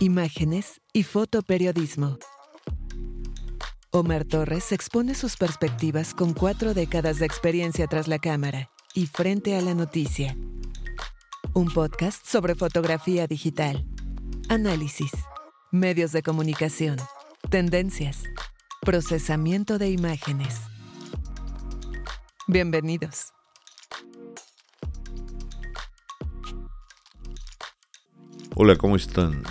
imágenes y fotoperiodismo. Omar Torres expone sus perspectivas con cuatro décadas de experiencia tras la cámara y frente a la noticia. Un podcast sobre fotografía digital, análisis, medios de comunicación, tendencias, procesamiento de imágenes. Bienvenidos. Hola, ¿cómo están?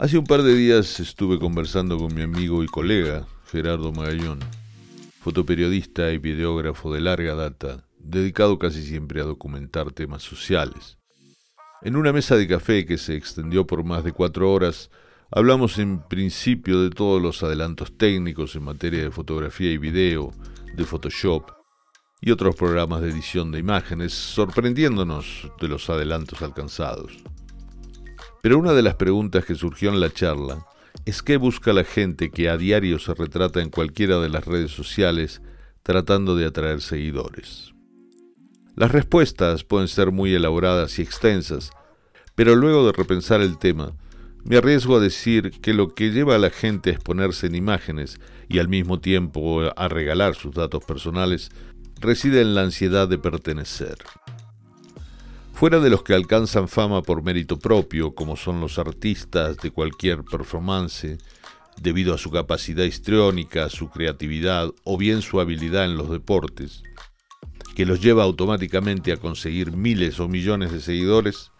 Hace un par de días estuve conversando con mi amigo y colega, Gerardo Magallón, fotoperiodista y videógrafo de larga data, dedicado casi siempre a documentar temas sociales. En una mesa de café que se extendió por más de cuatro horas, hablamos en principio de todos los adelantos técnicos en materia de fotografía y video, de Photoshop y otros programas de edición de imágenes, sorprendiéndonos de los adelantos alcanzados. Pero una de las preguntas que surgió en la charla es qué busca la gente que a diario se retrata en cualquiera de las redes sociales tratando de atraer seguidores. Las respuestas pueden ser muy elaboradas y extensas, pero luego de repensar el tema, me arriesgo a decir que lo que lleva a la gente a exponerse en imágenes y al mismo tiempo a regalar sus datos personales reside en la ansiedad de pertenecer. Fuera de los que alcanzan fama por mérito propio, como son los artistas de cualquier performance, debido a su capacidad histriónica, su creatividad o bien su habilidad en los deportes, que los lleva automáticamente a conseguir miles o millones de seguidores,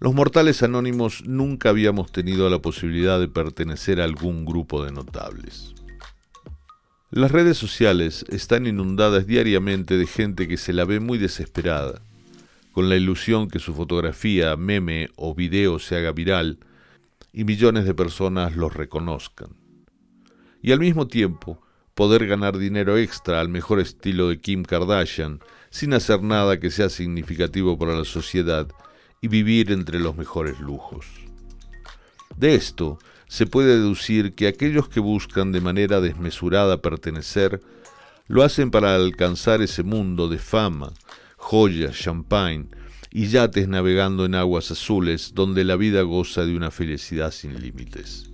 los mortales anónimos nunca habíamos tenido la posibilidad de pertenecer a algún grupo de notables. Las redes sociales están inundadas diariamente de gente que se la ve muy desesperada, con la ilusión que su fotografía, meme o video se haga viral y millones de personas los reconozcan. Y al mismo tiempo, poder ganar dinero extra al mejor estilo de Kim Kardashian sin hacer nada que sea significativo para la sociedad y vivir entre los mejores lujos. De esto se puede deducir que aquellos que buscan de manera desmesurada pertenecer lo hacen para alcanzar ese mundo de fama, joyas, champagne y yates navegando en aguas azules donde la vida goza de una felicidad sin límites.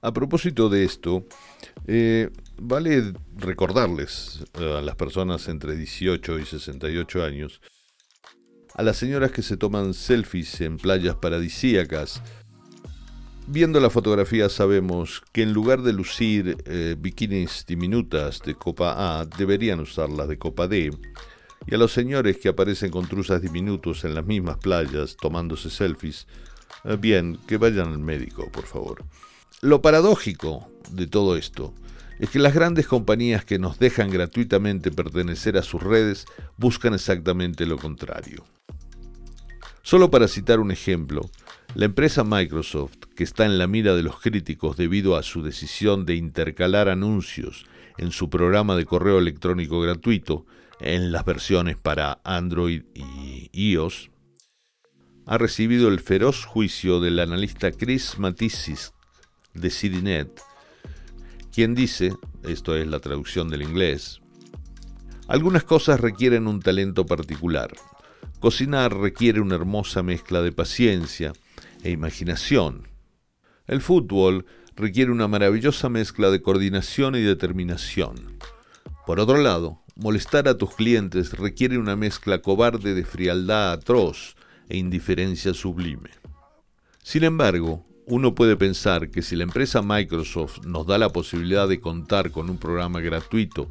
A propósito de esto, eh, vale recordarles a las personas entre 18 y 68 años, a las señoras que se toman selfies en playas paradisíacas, Viendo la fotografía sabemos que en lugar de lucir eh, bikinis diminutas de copa A, deberían usarlas de copa D, y a los señores que aparecen con truzas diminutos en las mismas playas tomándose selfies, eh, bien, que vayan al médico, por favor. Lo paradójico de todo esto es que las grandes compañías que nos dejan gratuitamente pertenecer a sus redes buscan exactamente lo contrario. Solo para citar un ejemplo, la empresa Microsoft, que está en la mira de los críticos debido a su decisión de intercalar anuncios en su programa de correo electrónico gratuito, en las versiones para Android y iOS, ha recibido el feroz juicio del analista Chris Matisis de CityNet, quien dice, esto es la traducción del inglés, algunas cosas requieren un talento particular. Cocinar requiere una hermosa mezcla de paciencia e imaginación. El fútbol requiere una maravillosa mezcla de coordinación y determinación. Por otro lado, Molestar a tus clientes requiere una mezcla cobarde de frialdad atroz e indiferencia sublime. Sin embargo, uno puede pensar que si la empresa Microsoft nos da la posibilidad de contar con un programa gratuito,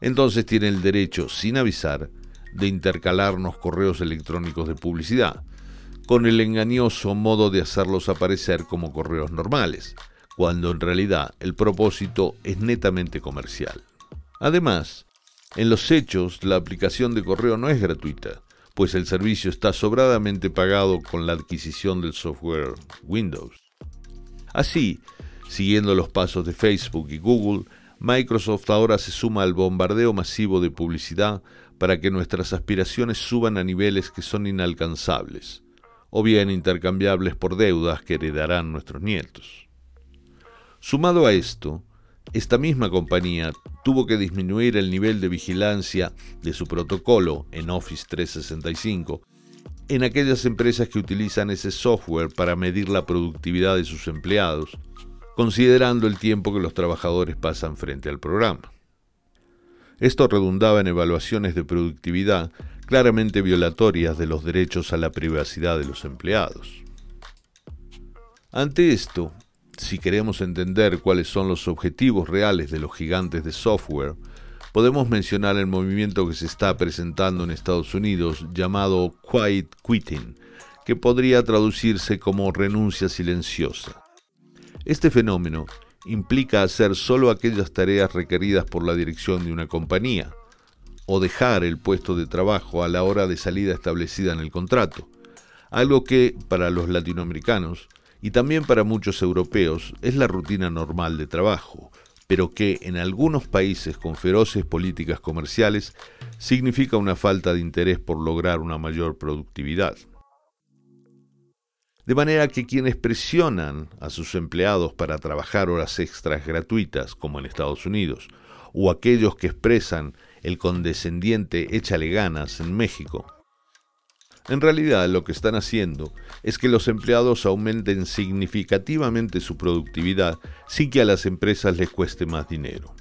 entonces tiene el derecho, sin avisar, de intercalarnos correos electrónicos de publicidad, con el engañoso modo de hacerlos aparecer como correos normales, cuando en realidad el propósito es netamente comercial. Además, en los hechos, la aplicación de correo no es gratuita, pues el servicio está sobradamente pagado con la adquisición del software Windows. Así, siguiendo los pasos de Facebook y Google, Microsoft ahora se suma al bombardeo masivo de publicidad para que nuestras aspiraciones suban a niveles que son inalcanzables, o bien intercambiables por deudas que heredarán nuestros nietos. Sumado a esto, esta misma compañía tuvo que disminuir el nivel de vigilancia de su protocolo en Office 365 en aquellas empresas que utilizan ese software para medir la productividad de sus empleados, considerando el tiempo que los trabajadores pasan frente al programa. Esto redundaba en evaluaciones de productividad claramente violatorias de los derechos a la privacidad de los empleados. Ante esto, si queremos entender cuáles son los objetivos reales de los gigantes de software, podemos mencionar el movimiento que se está presentando en Estados Unidos llamado Quiet Quitting, que podría traducirse como renuncia silenciosa. Este fenómeno implica hacer solo aquellas tareas requeridas por la dirección de una compañía, o dejar el puesto de trabajo a la hora de salida establecida en el contrato, algo que, para los latinoamericanos, y también para muchos europeos, es la rutina normal de trabajo, pero que en algunos países con feroces políticas comerciales significa una falta de interés por lograr una mayor productividad. De manera que quienes presionan a sus empleados para trabajar horas extras gratuitas, como en Estados Unidos, o aquellos que expresan el condescendiente échale ganas en México, en realidad lo que están haciendo es que los empleados aumenten significativamente su productividad sin que a las empresas les cueste más dinero.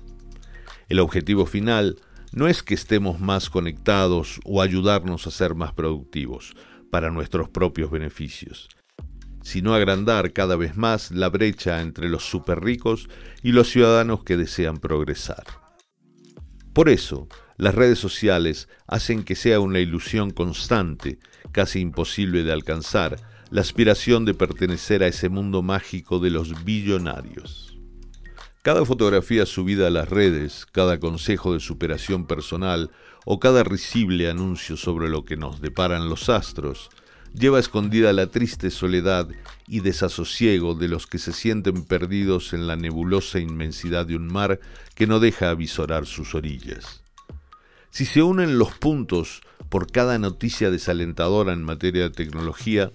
El objetivo final no es que estemos más conectados o ayudarnos a ser más productivos para nuestros propios beneficios, sino agrandar cada vez más la brecha entre los superricos y los ciudadanos que desean progresar. Por eso, las redes sociales hacen que sea una ilusión constante, casi imposible de alcanzar, la aspiración de pertenecer a ese mundo mágico de los billonarios. Cada fotografía subida a las redes, cada consejo de superación personal o cada risible anuncio sobre lo que nos deparan los astros lleva escondida la triste soledad y desasosiego de los que se sienten perdidos en la nebulosa inmensidad de un mar que no deja avisorar sus orillas. Si se unen los puntos por cada noticia desalentadora en materia de tecnología,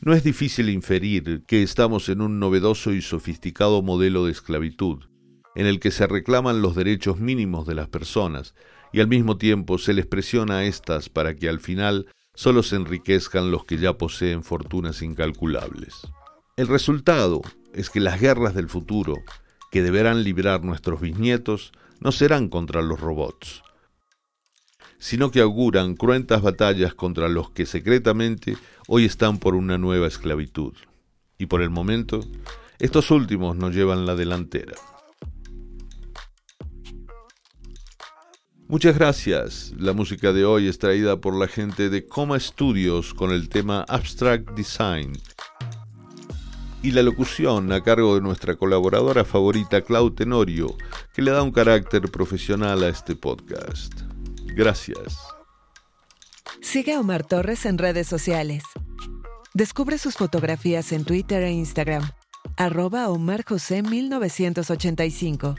no es difícil inferir que estamos en un novedoso y sofisticado modelo de esclavitud, en el que se reclaman los derechos mínimos de las personas y al mismo tiempo se les presiona a éstas para que al final solo se enriquezcan los que ya poseen fortunas incalculables. El resultado es que las guerras del futuro, que deberán librar nuestros bisnietos, no serán contra los robots, sino que auguran cruentas batallas contra los que secretamente hoy están por una nueva esclavitud. Y por el momento, estos últimos nos llevan la delantera. Muchas gracias. La música de hoy es traída por la gente de Coma Studios con el tema Abstract Design. Y la locución a cargo de nuestra colaboradora favorita Clau Tenorio, que le da un carácter profesional a este podcast. Gracias. Sigue a Omar Torres en redes sociales. Descubre sus fotografías en Twitter e Instagram. Arroba Omar José 1985.